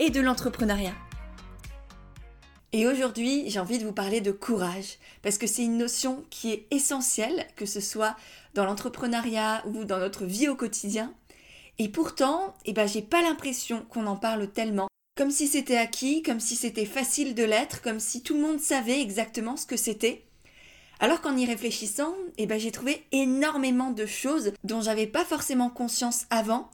et de l'entrepreneuriat. Et aujourd'hui, j'ai envie de vous parler de courage, parce que c'est une notion qui est essentielle, que ce soit dans l'entrepreneuriat ou dans notre vie au quotidien. Et pourtant, eh ben, j'ai pas l'impression qu'on en parle tellement, comme si c'était acquis, comme si c'était facile de l'être, comme si tout le monde savait exactement ce que c'était. Alors qu'en y réfléchissant, eh ben, j'ai trouvé énormément de choses dont j'avais pas forcément conscience avant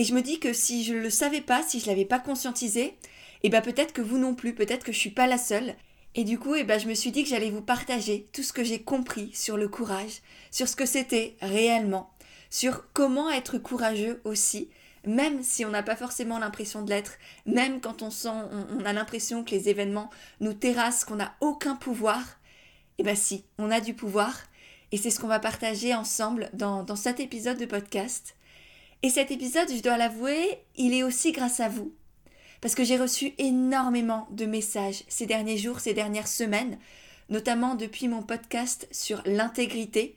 et je me dis que si je ne le savais pas, si je l'avais pas conscientisé, et eh ben peut-être que vous non plus, peut-être que je suis pas la seule. Et du coup, et eh ben je me suis dit que j'allais vous partager tout ce que j'ai compris sur le courage, sur ce que c'était réellement, sur comment être courageux aussi, même si on n'a pas forcément l'impression de l'être, même quand on sent, on, a l'impression que les événements nous terrassent, qu'on n'a aucun pouvoir, eh ben si, on a du pouvoir, et c'est ce qu'on va partager ensemble dans, dans cet épisode de podcast. Et cet épisode, je dois l'avouer, il est aussi grâce à vous. Parce que j'ai reçu énormément de messages ces derniers jours, ces dernières semaines, notamment depuis mon podcast sur l'intégrité,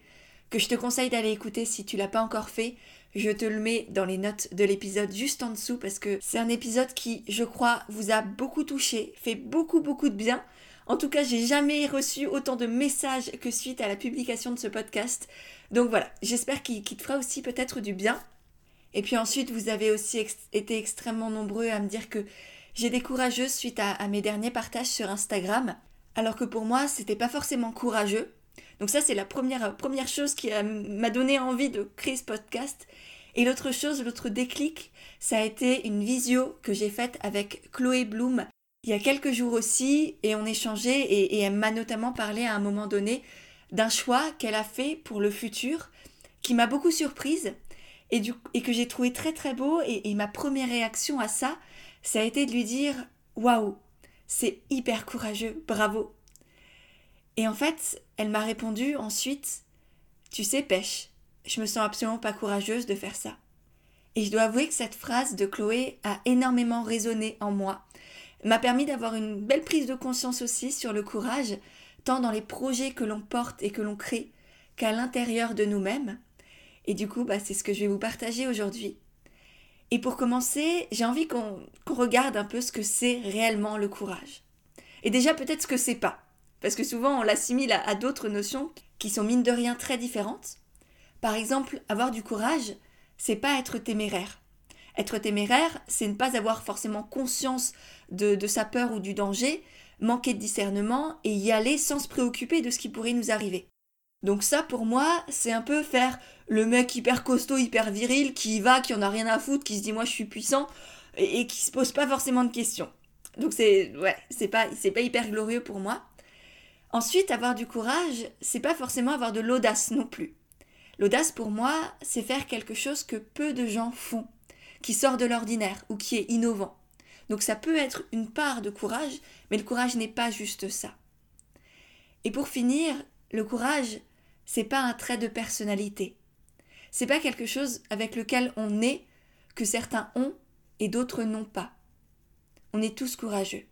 que je te conseille d'aller écouter si tu l'as pas encore fait. Je te le mets dans les notes de l'épisode juste en dessous parce que c'est un épisode qui, je crois, vous a beaucoup touché, fait beaucoup beaucoup de bien. En tout cas, j'ai jamais reçu autant de messages que suite à la publication de ce podcast. Donc voilà, j'espère qu'il te fera aussi peut-être du bien. Et puis ensuite, vous avez aussi été extrêmement nombreux à me dire que j'ai courageuse suite à, mes derniers partages sur Instagram, alors que pour moi, c'était pas forcément courageux. Donc ça, c'est la première, première chose qui m'a donné envie de créer ce podcast. Et l'autre chose, l'autre déclic, ça a été une visio que j'ai faite avec Chloé Bloom il y a quelques jours aussi, et on échangeait, et, et elle m'a notamment parlé à un moment donné d'un choix qu'elle a fait pour le futur, qui m'a beaucoup surprise, et, que j'ai trouvé très très beau. Et, ma première réaction à ça, ça a été de lui dire Waouh, c'est hyper courageux, bravo. Et en fait, elle m'a répondu ensuite Tu sais, pêche, je me sens absolument pas courageuse de faire ça. Et je dois avouer que cette phrase de Chloé a énormément résonné en moi, m'a permis d'avoir une belle prise de conscience aussi sur le courage, tant dans les projets que l'on porte et que l'on crée, qu'à l'intérieur de nous-mêmes. Et du coup, bah, c'est ce que je vais vous partager aujourd'hui. Et pour commencer, j'ai envie qu'on regarde un peu ce que c'est réellement le courage. Et déjà peut-être ce que c'est pas. Parce que souvent on l'assimile à, d'autres notions qui sont mine de rien très différentes. Par exemple, avoir du courage, c'est pas être téméraire. Être téméraire, c'est ne pas avoir forcément conscience de, sa peur ou du danger, manquer de discernement et y aller sans se préoccuper de ce qui pourrait nous arriver. Donc ça, pour moi, c'est un peu faire le mec hyper costaud, hyper viril, qui y va, qui en a rien à foutre, qui se dit moi je suis puissant, et, qui se pose pas forcément de questions. Donc c'est, ouais, pas, c'est pas hyper glorieux pour moi. Ensuite, avoir du courage, c'est pas forcément avoir de l'audace non plus. L'audace pour moi, c'est faire quelque chose que peu de gens font, qui sort de l'ordinaire ou qui est innovant. Donc ça peut être une part de courage, mais le courage n'est pas juste ça. Et pour finir, le courage, c'est pas un trait de personnalité. C'est pas quelque chose avec lequel on est, que certains ont et d'autres n'ont pas. On est tous courageux.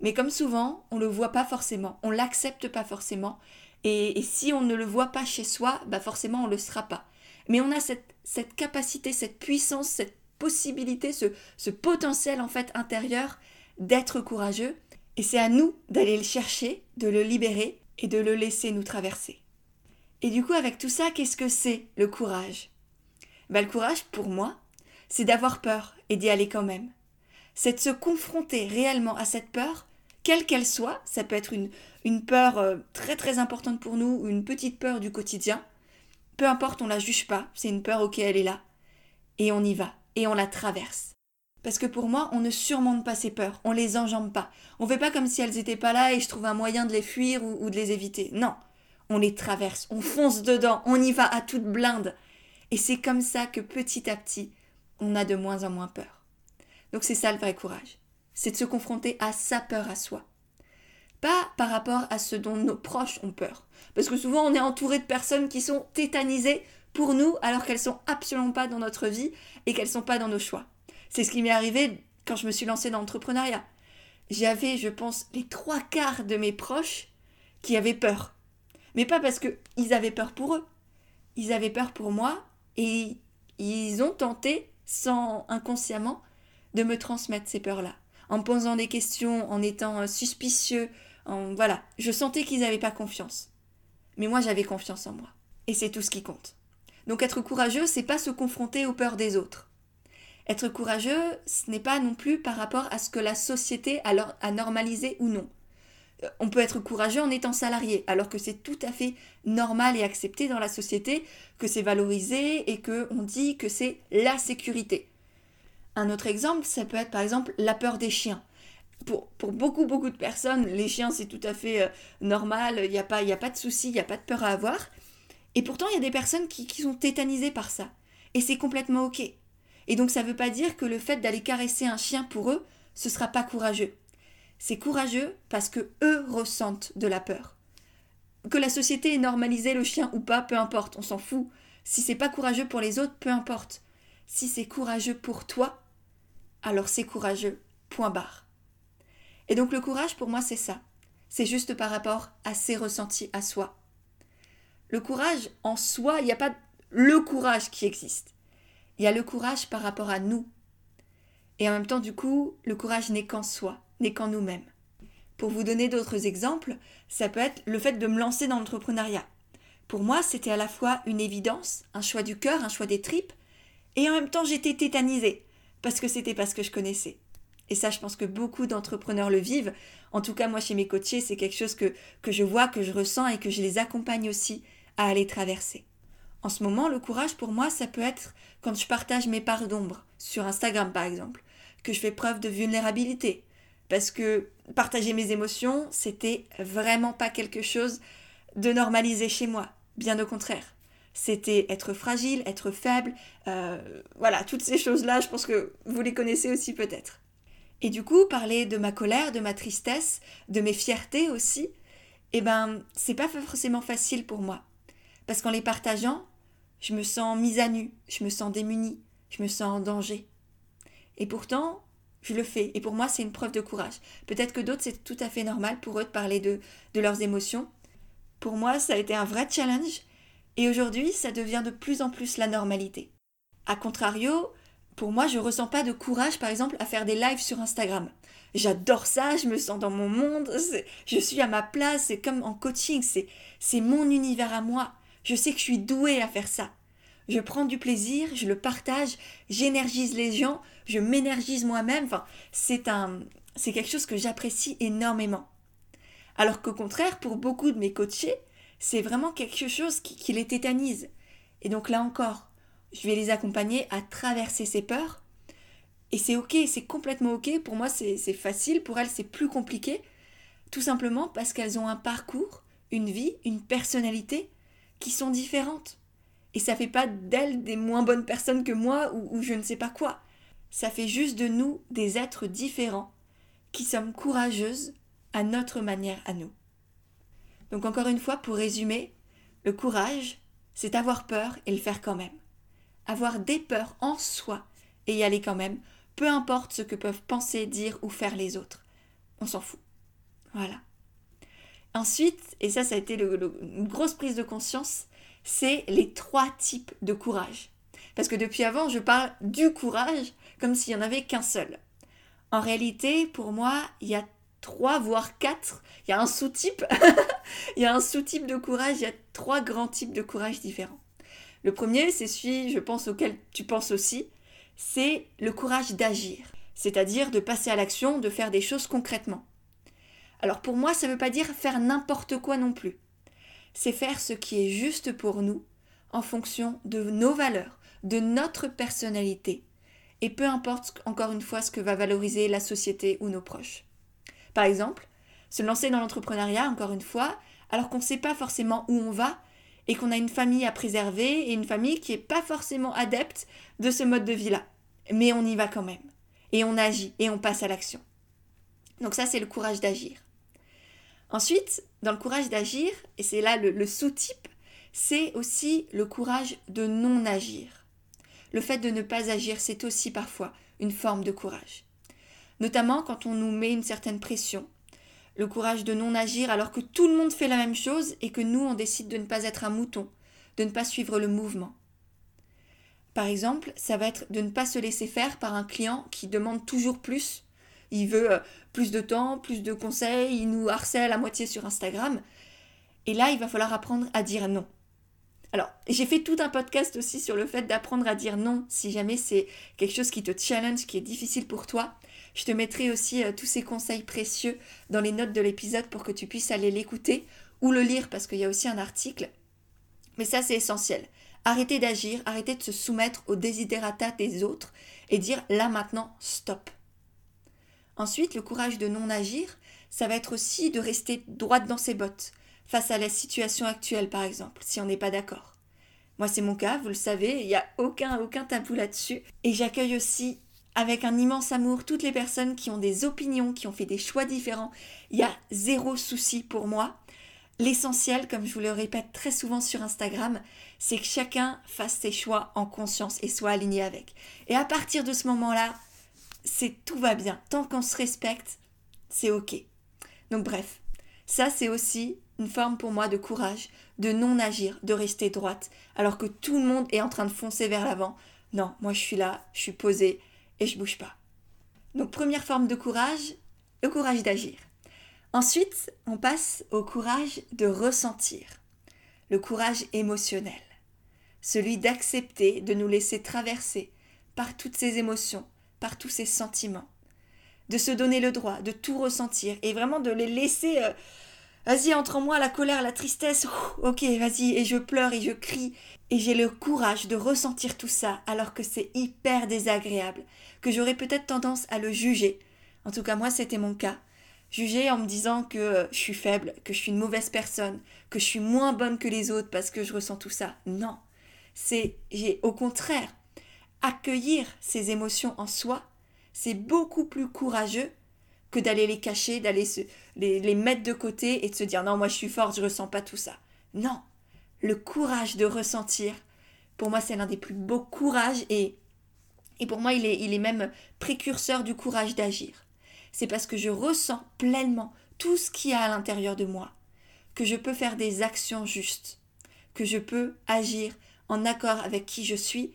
Mais comme souvent, on le voit pas forcément, on l'accepte pas forcément, et, si on ne le voit pas chez soi, bah forcément on le sera pas. Mais on a cette, capacité, cette puissance, cette possibilité, ce, ce potentiel en fait intérieur d'être courageux, et c'est à nous d'aller le chercher, de le libérer et de le laisser nous traverser. Et du coup, avec tout ça, qu'est-ce que c'est le courage? Ben, Le courage, pour moi, c'est d'avoir peur et d'y aller quand même. C'est de se confronter réellement à cette peur, quelle qu'elle soit. Ça peut être une, une peur euh, très très importante pour nous ou une petite peur du quotidien. Peu importe, on la juge pas. C'est une peur, ok, elle est là. Et on y va. Et on la traverse. Parce que pour moi, on ne surmonte pas ces peurs, on les enjambe pas. On fait pas comme si elles n'étaient pas là et je trouve un moyen de les fuir ou, ou de les éviter. Non on les traverse, on fonce dedans, on y va à toute blinde. Et c'est comme ça que petit à petit, on a de moins en moins peur. Donc c'est ça le vrai courage. c'est de se confronter à sa peur à soi. Pas par rapport à ce dont nos proches ont peur. Parce que souvent on est entouré de personnes qui sont tétanisées pour nous alors qu'elles sont absolument pas dans notre vie et qu'elles sont pas dans nos choix. C'est ce qui m'est arrivé quand je me suis lancée dans l'entrepreneuriat. J'avais, je pense, les trois quarts de mes proches qui avaient peur. Mais pas parce qu'ils avaient peur pour eux. Ils avaient peur pour moi et ils ont tenté, sans inconsciemment, de me transmettre ces peurs-là. En me posant des questions, en étant euh, suspicieux, en voilà. Je sentais qu'ils n'avaient pas confiance. Mais moi j'avais confiance en moi. Et c'est tout ce qui compte. Donc être courageux, c'est pas se confronter aux peurs des autres. Être courageux, ce n'est pas non plus par rapport à ce que la société a normalisé ou non. Euh, on peut être courageux en étant salarié, alors que c'est tout à fait normal et accepté dans la société, que c'est valorisé et que on dit que c'est la sécurité. Un autre exemple, ça peut être par exemple la peur des chiens. Pour, beaucoup, beaucoup de personnes, les chiens, c'est tout à fait euh, normal, il n'y a, pas, a pas de souci, il n'y a pas de peur à avoir. Et pourtant, il y a des personnes qui, sont tétanisées par ça. Et c'est complètement OK. Et donc, ça ne veut pas dire que le fait d'aller caresser un chien pour eux, ce sera pas courageux. C'est courageux parce que eux ressentent de la peur. Que la société ait normalisé le chien ou pas, peu importe, on s'en fout. Si c'est pas courageux pour les autres, peu importe. Si c'est courageux pour toi, alors c'est courageux. Point barre. Et donc le courage pour moi c'est ça. C'est juste par rapport à ses ressentis à soi. Le courage en soi, il n'y a pas le courage qui existe. Il y a le courage par rapport à nous. Et en même temps, du coup, le courage n'est qu'en soi, n'est qu'en nous-mêmes. Pour vous donner d'autres exemples, ça peut être le fait de me lancer dans l'entrepreneuriat. Pour moi, c'était à la fois une évidence, un choix du cœur, un choix des tripes, et en même temps, j'étais tétanisée parce que c'était pas ce que je connaissais. Et ça, je pense que beaucoup d'entrepreneurs le vivent. En tout cas, moi, chez mes coachés, c'est quelque chose que, que je vois, que je ressens et que je les accompagne aussi à aller traverser. En ce moment, le courage pour moi, ça peut être quand je partage mes parts d'ombre, sur Instagram par exemple, que je fais preuve de vulnérabilité. Parce que partager mes émotions, c'était vraiment pas quelque chose de normalisé chez moi. Bien au contraire. C'était être fragile, être faible, euh, voilà, toutes ces choses-là, je pense que vous les connaissez aussi peut-être. Et du coup, parler de ma colère, de ma tristesse, de mes fiertés aussi, eh ben, c'est pas forcément facile pour moi. Parce qu'en les partageant, je me sens mise à nu, je me sens démunie, je me sens en danger. Et pourtant, je le fais. Et pour moi, c'est une preuve de courage. Peut-être que d'autres, c'est tout à fait normal pour eux de parler de, de leurs émotions. Pour moi, ça a été un vrai challenge et aujourd'hui, ça devient de plus en plus la normalité. A contrario, pour moi, je ressens pas de courage, par exemple, à faire des lives sur Instagram. J'adore ça, je me sens dans mon monde, je suis à ma place, c'est comme en coaching, c'est, c'est mon univers à moi. Je sais que je suis douée à faire ça. Je prends du plaisir, je le partage, j'énergise les gens, je m'énergise moi-même. Enfin, c'est un, c'est quelque chose que j'apprécie énormément. Alors qu'au contraire, pour beaucoup de mes coachés, c'est vraiment quelque chose qui, les tétanise. Et donc là encore, je vais les accompagner à traverser ces peurs. Et c'est ok, c'est complètement ok. Pour moi, c'est facile. Pour elles, c'est plus compliqué. Tout simplement parce qu'elles ont un parcours, une vie, une personnalité qui sont différentes. Et ça fait pas d'elles des moins bonnes personnes que moi ou, ou je ne sais pas quoi. Ça fait juste de nous des êtres différents qui sommes courageuses à notre manière à nous. Donc encore une fois, pour résumer, le courage, c'est avoir peur et le faire quand même. Avoir des peurs en soi et y aller quand même, peu importe ce que peuvent penser, dire ou faire les autres. On s'en fout. Voilà. Ensuite, et ça, ça a été une grosse prise de conscience, c'est les trois types de courage. Parce que depuis avant, je parle du courage comme s'il n'y en avait qu'un seul. En réalité, pour moi, il y a trois, voire quatre. Il y a un sous-type. il y a un sous-type de courage. Il y a trois grands types de courage différents. Le premier, c'est celui, je pense, auquel tu penses aussi. C'est le courage d'agir. C'est-à-dire de passer à l'action, de faire des choses concrètement. Alors pour moi, ça ne veut pas dire faire n'importe quoi non plus. C'est faire ce qui est juste pour nous, en fonction de nos valeurs, de notre personnalité, et peu importe encore une fois ce que va valoriser la société ou nos proches. Par exemple, se lancer dans l'entrepreneuriat, encore une fois, alors qu'on ne sait pas forcément où on va et qu'on a une famille à préserver et une famille qui n'est pas forcément adepte de ce mode de vie-là. Mais on y va quand même. Et on agit et on passe à l'action. Donc ça, c'est le courage d'agir. Ensuite, dans le courage d'agir, et c'est là le, sous-type, c'est aussi le courage de non agir. Le fait de ne pas agir, c'est aussi parfois une forme de courage. Notamment quand on nous met une certaine pression. Le courage de non agir alors que tout le monde fait la même chose et que nous, on décide de ne pas être un mouton, de ne pas suivre le mouvement. Par exemple, ça va être de ne pas se laisser faire par un client qui demande toujours plus il veut euh, plus de temps, plus de conseils, il nous harcèle à moitié sur Instagram. Et là, il va falloir apprendre à dire non. Alors, j'ai fait tout un podcast aussi sur le fait d'apprendre à dire non si jamais c'est quelque chose qui te challenge, qui est difficile pour toi. Je te mettrai aussi euh, tous ces conseils précieux dans les notes de l'épisode pour que tu puisses aller l'écouter ou le lire parce qu'il y a aussi un article. Mais ça, c'est essentiel. Arrêtez d'agir, arrêtez de se soumettre aux désiderata des autres et dire là maintenant, stop. Ensuite, le courage de non agir, ça va être aussi de rester droite dans ses bottes, face à la situation actuelle par exemple, si on n'est pas d'accord. Moi c'est mon cas, vous le savez, il n'y a aucun, aucun tabou là-dessus. Et j'accueille aussi avec un immense amour toutes les personnes qui ont des opinions, qui ont fait des choix différents. Il y a zéro souci pour moi. L'essentiel, comme je vous le répète très souvent sur Instagram, c'est que chacun fasse ses choix en conscience et soit aligné avec. Et à partir de ce moment-là, c'est tout va bien. Tant qu'on se respecte, c'est ok. Donc bref, ça c'est aussi une forme pour moi de courage, de non agir, de rester droite, alors que tout le monde est en train de foncer vers l'avant. Non, moi je suis là, je suis posée et je bouge pas. Donc première forme de courage, le courage d'agir. Ensuite, on passe au courage de ressentir, le courage émotionnel, celui d'accepter de nous laisser traverser par toutes ces émotions, par tous ces sentiments, de se donner le droit de tout ressentir et vraiment de les laisser. Euh, vas-y, entre en moi la colère, la tristesse. ok, vas-y, et je pleure et je crie. Et j'ai le courage de ressentir tout ça alors que c'est hyper désagréable, que j'aurais peut-être tendance à le juger. En tout cas, moi, c'était mon cas. Juger en me disant que euh, je suis faible, que je suis une mauvaise personne, que je suis moins bonne que les autres parce que je ressens tout ça. Non. C'est, j'ai au contraire, accueillir ces émotions en soi, c'est beaucoup plus courageux que d'aller les cacher, d'aller les, les mettre de côté et de se dire non, moi je suis forte, je ressens pas tout ça. Non, le courage de ressentir, pour moi c'est l'un des plus beaux courages et, et pour moi il est, il est même précurseur du courage d'agir. C'est parce que je ressens pleinement tout ce qu'il y a à l'intérieur de moi, que je peux faire des actions justes, que je peux agir en accord avec qui je suis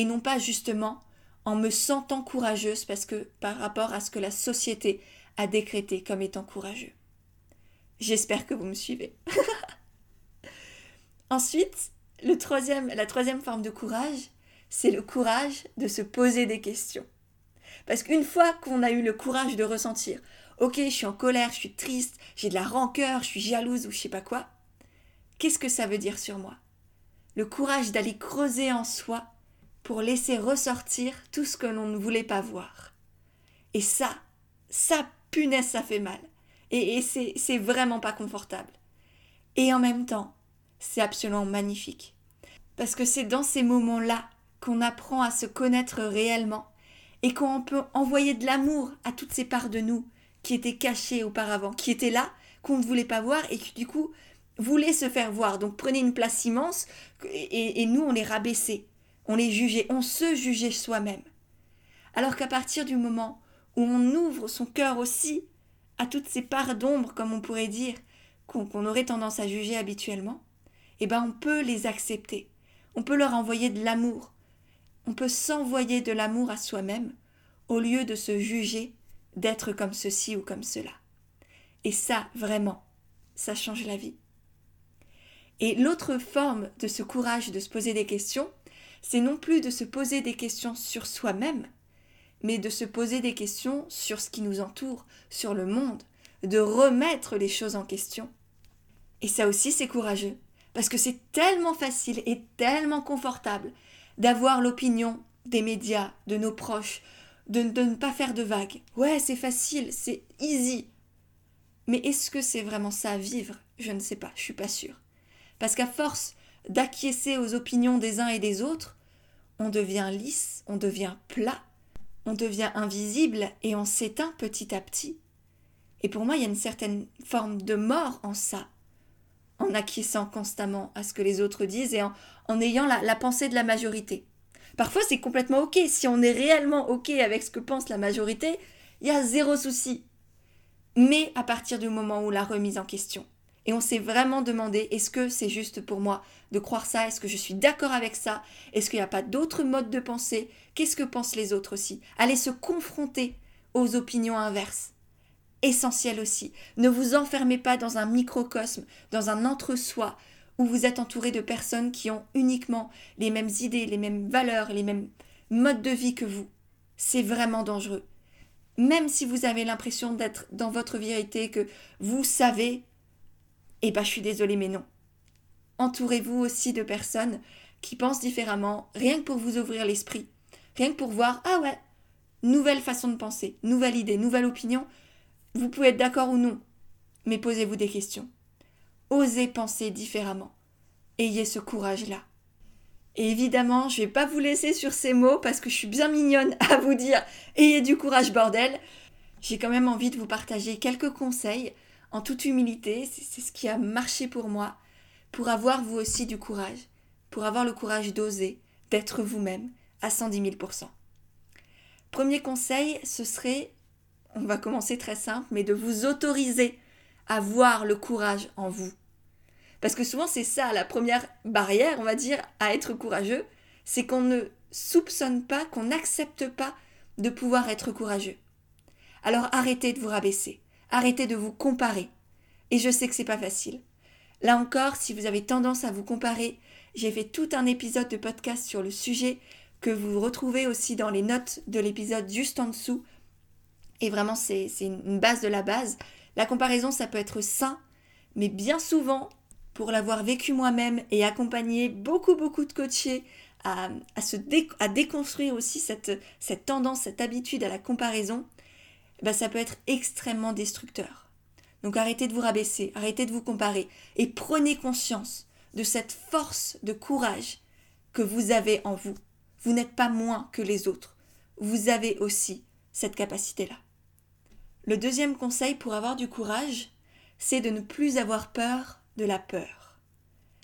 et non pas justement en me sentant courageuse parce que par rapport à ce que la société a décrété comme étant courageux. J'espère que vous me suivez. Ensuite, la troisième forme de courage, c'est le courage de se poser des questions. Parce qu'une fois qu'on a eu le courage de ressentir, ok, je suis en colère, je suis triste, j'ai de la rancœur, je suis jalouse ou je sais pas quoi, qu'est-ce que ça veut dire sur moi? Le courage d'aller creuser en soi pour laisser ressortir tout ce que l'on ne voulait pas voir. Et ça, ça, punaise, ça fait mal. Et, c'est vraiment pas confortable. Et en même temps, c'est absolument magnifique. Parce que c'est dans ces moments-là qu'on apprend à se connaître réellement et qu'on peut envoyer de l'amour à toutes ces parts de nous qui étaient cachées auparavant, qui étaient là, qu'on ne voulait pas voir et qui du coup voulaient se faire voir. Donc prenez une place immense et, et nous on les rabaissait on les jugeait, on se jugeait soi-même. Alors qu'à partir du moment où on ouvre son cœur aussi à toutes ces parts d'ombre, comme on pourrait dire, qu'on aurait tendance à juger habituellement, eh ben on peut les accepter. On peut leur envoyer de l'amour. On peut s'envoyer de l'amour à soi-même au lieu de se juger d'être comme ceci ou comme cela. Et ça, vraiment, ça change la vie. Et l'autre forme de ce courage de se poser des questions, c'est non plus de se poser des questions sur soi-même, mais de se poser des questions sur ce qui nous entoure, sur le monde, de remettre les choses en question. Et ça aussi, c'est courageux, parce que c'est tellement facile et tellement confortable d'avoir l'opinion des médias, de nos proches, de, ne pas faire de vagues. Ouais, c'est facile, c'est easy. Mais est-ce que c'est vraiment ça à vivre? Je ne sais pas, je suis pas sûre. Parce qu'à force d'acquiescer aux opinions des uns et des autres, on devient lisse, on devient plat, on devient invisible et on s'éteint petit à petit. Et pour moi, il y a une certaine forme de mort en ça, en acquiesçant constamment à ce que les autres disent et en, ayant la, la pensée de la majorité. Parfois, c'est complètement OK. Si on est réellement OK avec ce que pense la majorité, il y a zéro souci. Mais à partir du moment où la remise en question, et on s'est vraiment demandé est-ce que c'est juste pour moi de croire ça? Est-ce que je suis d'accord avec ça? Est-ce qu'il n'y a pas d'autres modes de pensée Qu'est-ce que pensent les autres aussi? Allez se confronter aux opinions inverses. Essentiel aussi. Ne vous enfermez pas dans un microcosme, dans un entre-soi, où vous êtes entouré de personnes qui ont uniquement les mêmes idées, les mêmes valeurs, les mêmes modes de vie que vous. C'est vraiment dangereux. Même si vous avez l'impression d'être dans votre vérité, que vous savez eh ben, je suis désolée, mais non. Entourez-vous aussi de personnes qui pensent différemment, rien que pour vous ouvrir l'esprit, rien que pour voir, ah ouais, nouvelle façon de penser, nouvelle idée, nouvelle opinion. Vous pouvez être d'accord ou non, mais posez-vous des questions. Osez penser différemment. Ayez ce courage-là. Et évidemment, je ne vais pas vous laisser sur ces mots parce que je suis bien mignonne à vous dire ayez du courage, bordel. J'ai quand même envie de vous partager quelques conseils en toute humilité, c'est ce qui a marché pour moi, pour avoir vous aussi du courage, pour avoir le courage d'oser, d'être vous-même à 110 000% Premier conseil, ce serait, on va commencer très simple, mais de vous autoriser à voir le courage en vous. Parce que souvent c'est ça la première barrière, on va dire, à être courageux, c'est qu'on ne soupçonne pas, qu'on n'accepte pas de pouvoir être courageux. Alors arrêtez de vous rabaisser. Arrêtez de vous comparer. Et je sais que c'est pas facile. Là encore, si vous avez tendance à vous comparer, j'ai fait tout un épisode de podcast sur le sujet que vous retrouvez aussi dans les notes de l'épisode juste en dessous. Et vraiment, c'est une base de la base. La comparaison, ça peut être sain, mais bien souvent, pour l'avoir vécu moi-même et accompagner beaucoup, beaucoup de coachés à, déconstruire aussi cette tendance, cette habitude à la comparaison, bah, ça peut être extrêmement destructeur. Donc arrêtez de vous rabaisser, arrêtez de vous comparer et prenez conscience de cette force de courage que vous avez en vous. Vous n'êtes pas moins que les autres. Vous avez aussi cette capacité-là. Le deuxième conseil pour avoir du courage, c'est de ne plus avoir peur de la peur.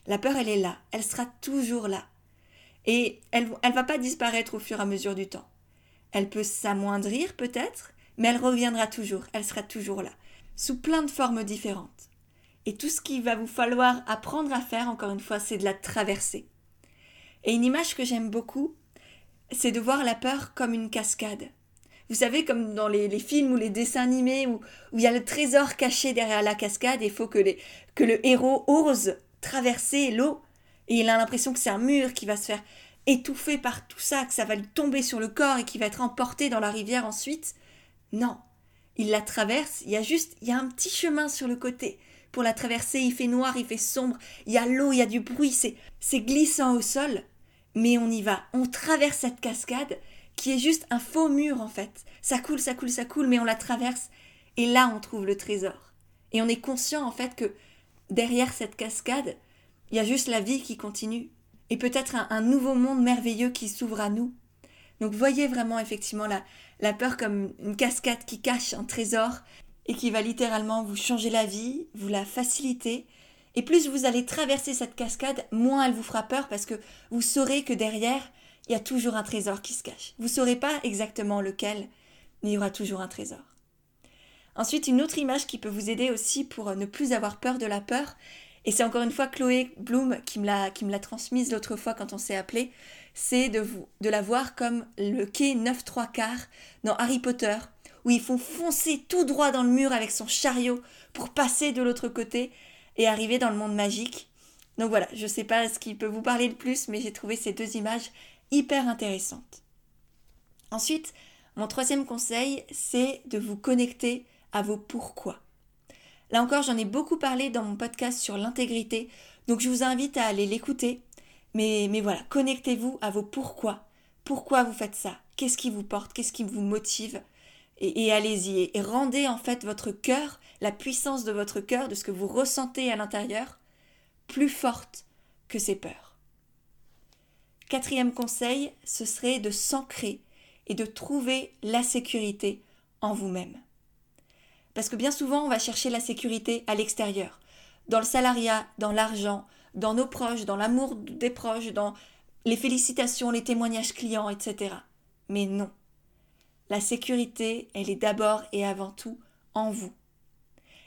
La peur, elle est là, elle sera toujours là. Et elle ne va pas disparaître au fur et à mesure du temps. Elle peut s'amoindrir peut-être, mais elle reviendra toujours, elle sera toujours là, sous plein de formes différentes. Et tout ce qu'il va vous falloir apprendre à faire, encore une fois, c'est de la traverser. Et une image que j'aime beaucoup, c'est de voir la peur comme une cascade. Vous savez, comme dans les, films ou les dessins animés où, il y a le trésor caché derrière la cascade et il faut que, que le héros ose traverser l'eau et il a l'impression que c'est un mur qui va se faire étouffer par tout ça, que ça va lui tomber sur le corps et qui va être emporté dans la rivière ensuite. Non, il la traverse, il y a juste, il y a un petit chemin sur le côté. Pour la traverser, il fait noir, il fait sombre, il y a l'eau, il y a du bruit, c'est, c'est glissant au sol. Mais on y va, on traverse cette cascade qui est juste un faux mur en fait. Ça coule, ça coule, ça coule, mais on la traverse et là on trouve le trésor. Et on est conscient en fait que derrière cette cascade, il y a juste la vie qui continue et peut-être un nouveau monde merveilleux qui s'ouvre à nous. Donc voyez vraiment effectivement la, la peur comme une cascade qui cache un trésor et qui va littéralement vous changer la vie, vous la faciliter. Et plus vous allez traverser cette cascade, moins elle vous fera peur parce que vous saurez que derrière, il y a toujours un trésor qui se cache. Vous ne saurez pas exactement lequel, mais il y aura toujours un trésor. Ensuite, une autre image qui peut vous aider aussi pour ne plus avoir peur de la peur, et c'est encore une fois Chloé Bloom qui me l'a, qui me l'a transmise l'autre fois quand on s'est appelé, c'est de, la voir comme le quai 9 3 quarts dans Harry Potter, où ils font foncer tout droit dans le mur avec son chariot pour passer de l'autre côté et arriver dans le monde magique. Donc voilà, je ne sais pas ce qui peut vous parler le plus, mais j'ai trouvé ces deux images hyper intéressantes. Ensuite, mon troisième conseil, c'est de vous connecter à vos pourquoi. Là encore, j'en ai beaucoup parlé dans mon podcast sur l'intégrité, donc je vous invite à aller l'écouter. Mais, voilà, connectez-vous à vos pourquoi. Pourquoi vous faites ça? Qu'est-ce qui vous porte? Qu'est-ce qui vous motive? Et, allez-y. Et rendez en fait votre cœur, la puissance de votre cœur, de ce que vous ressentez à l'intérieur, plus forte que ces peurs. Quatrième conseil, ce serait de s'ancrer et de trouver la sécurité en vous-même. Parce que bien souvent, on va chercher la sécurité à l'extérieur, dans le salariat, dans l'argent, dans nos proches, dans l'amour des proches, dans les félicitations, les témoignages clients, etc. Mais non. La sécurité, elle est d'abord et avant tout en vous.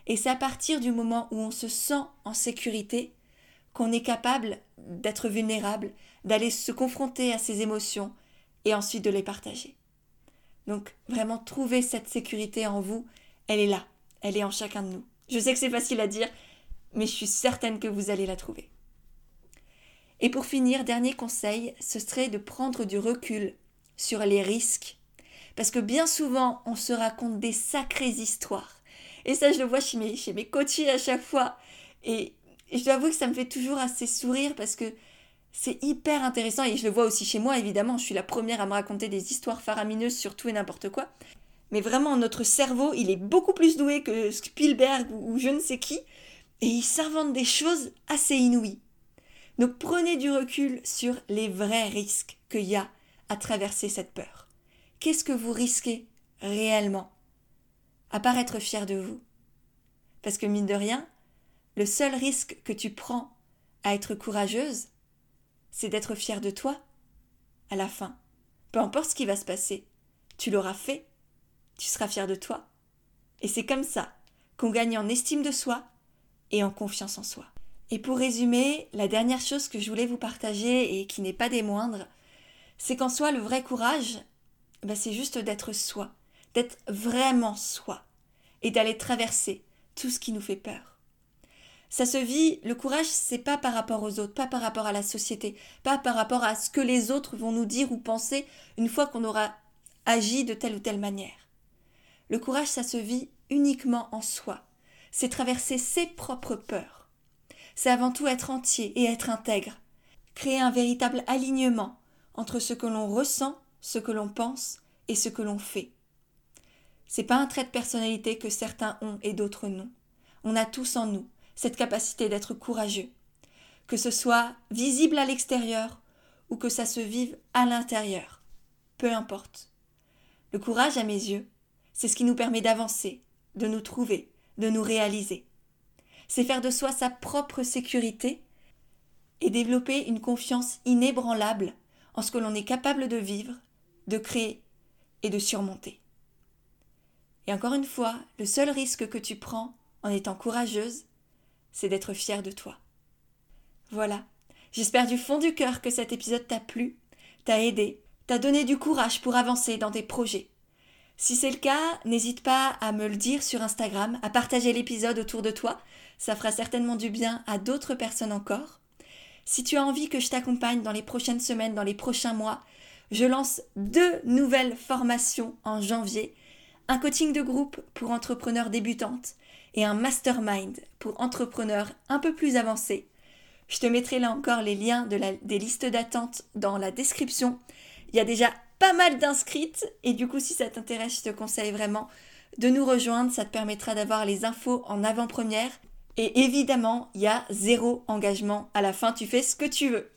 Et c'est à partir du moment où on se sent en sécurité qu'on est capable d'être vulnérable, d'aller se confronter à ses émotions et ensuite de les partager. Donc vraiment trouver cette sécurité en vous elle est là, elle est en chacun de nous. Je sais que c'est facile à dire, mais je suis certaine que vous allez la trouver. Et pour finir, dernier conseil, ce serait de prendre du recul sur les risques. Parce que bien souvent, on se raconte des sacrées histoires. Et ça, je le vois chez mes, chez mes à chaque fois. Et, je dois avouer que ça me fait toujours assez sourire parce que c'est hyper intéressant. Et je le vois aussi chez moi, évidemment. Je suis la première à me raconter des histoires faramineuses sur tout et n'importe quoi mais vraiment notre cerveau, il est beaucoup plus doué que Spielberg ou je ne sais qui, et il s'invente des choses assez inouïes. Donc prenez du recul sur les vrais risques qu'il y a à traverser cette peur. Qu'est-ce que vous risquez réellement À part être fier de vous? Parce que mine de rien, le seul risque que tu prends à être courageuse, c'est d'être fier de toi à la fin. Peu importe ce qui va se passer, tu l'auras fait tu seras fier de toi. Et c'est comme ça qu'on gagne en estime de soi et en confiance en soi. Et pour résumer, la dernière chose que je voulais vous partager et qui n'est pas des moindres, c'est qu'en soi, le vrai courage, ben c'est juste d'être soi, d'être vraiment soi, et d'aller traverser tout ce qui nous fait peur. Ça se vit, le courage, c'est pas par rapport aux autres, pas par rapport à la société, pas par rapport à ce que les autres vont nous dire ou penser une fois qu'on aura agi de telle ou telle manière. Le courage, ça se vit uniquement en soi. C'est traverser ses propres peurs. C'est avant tout être entier et être intègre. Créer un véritable alignement entre ce que l'on ressent, ce que l'on pense et ce que l'on fait. C'est pas un trait de personnalité que certains ont et d'autres non. On a tous en nous cette capacité d'être courageux. Que ce soit visible à l'extérieur ou que ça se vive à l'intérieur. Peu importe. Le courage, à mes yeux, c'est ce qui nous permet d'avancer, de nous trouver, de nous réaliser. C'est faire de soi sa propre sécurité et développer une confiance inébranlable en ce que l'on est capable de vivre, de créer et de surmonter. Et encore une fois, le seul risque que tu prends en étant courageuse, c'est d'être fière de toi. Voilà. J'espère du fond du cœur que cet épisode t'a plu, t'a aidé, t'a donné du courage pour avancer dans tes projets. Si c'est le cas, n'hésite pas à me le dire sur Instagram, à partager l'épisode autour de toi. Ça fera certainement du bien à d'autres personnes encore. Si tu as envie que je t'accompagne dans les prochaines semaines, dans les prochains mois, je lance deux nouvelles formations en janvier. Un coaching de groupe pour entrepreneurs débutantes et un mastermind pour entrepreneurs un peu plus avancés. Je te mettrai là encore les liens de des listes d'attente dans la description. Il y a déjà pas mal d'inscrites et du coup si ça t'intéresse je te conseille vraiment de nous rejoindre, ça te permettra d'avoir les infos en avant-première et évidemment il y a zéro engagement à la fin, tu fais ce que tu veux.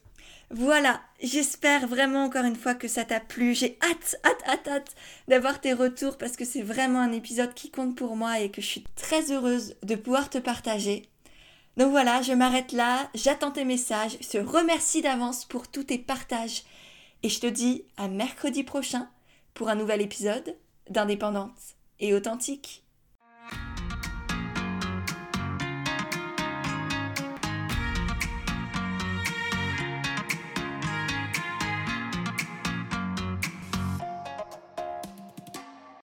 Voilà, j'espère vraiment encore une fois que ça t'a plu. J'ai hâte, hâte, hâte, hâte d'avoir tes retours parce que c'est vraiment un épisode qui compte pour moi et que je suis très heureuse de pouvoir te partager. Donc voilà, je m'arrête là, j'attends tes messages, je te remercie d'avance pour tous tes partages et je te dis à mercredi prochain pour un nouvel épisode d'Indépendante et authentique.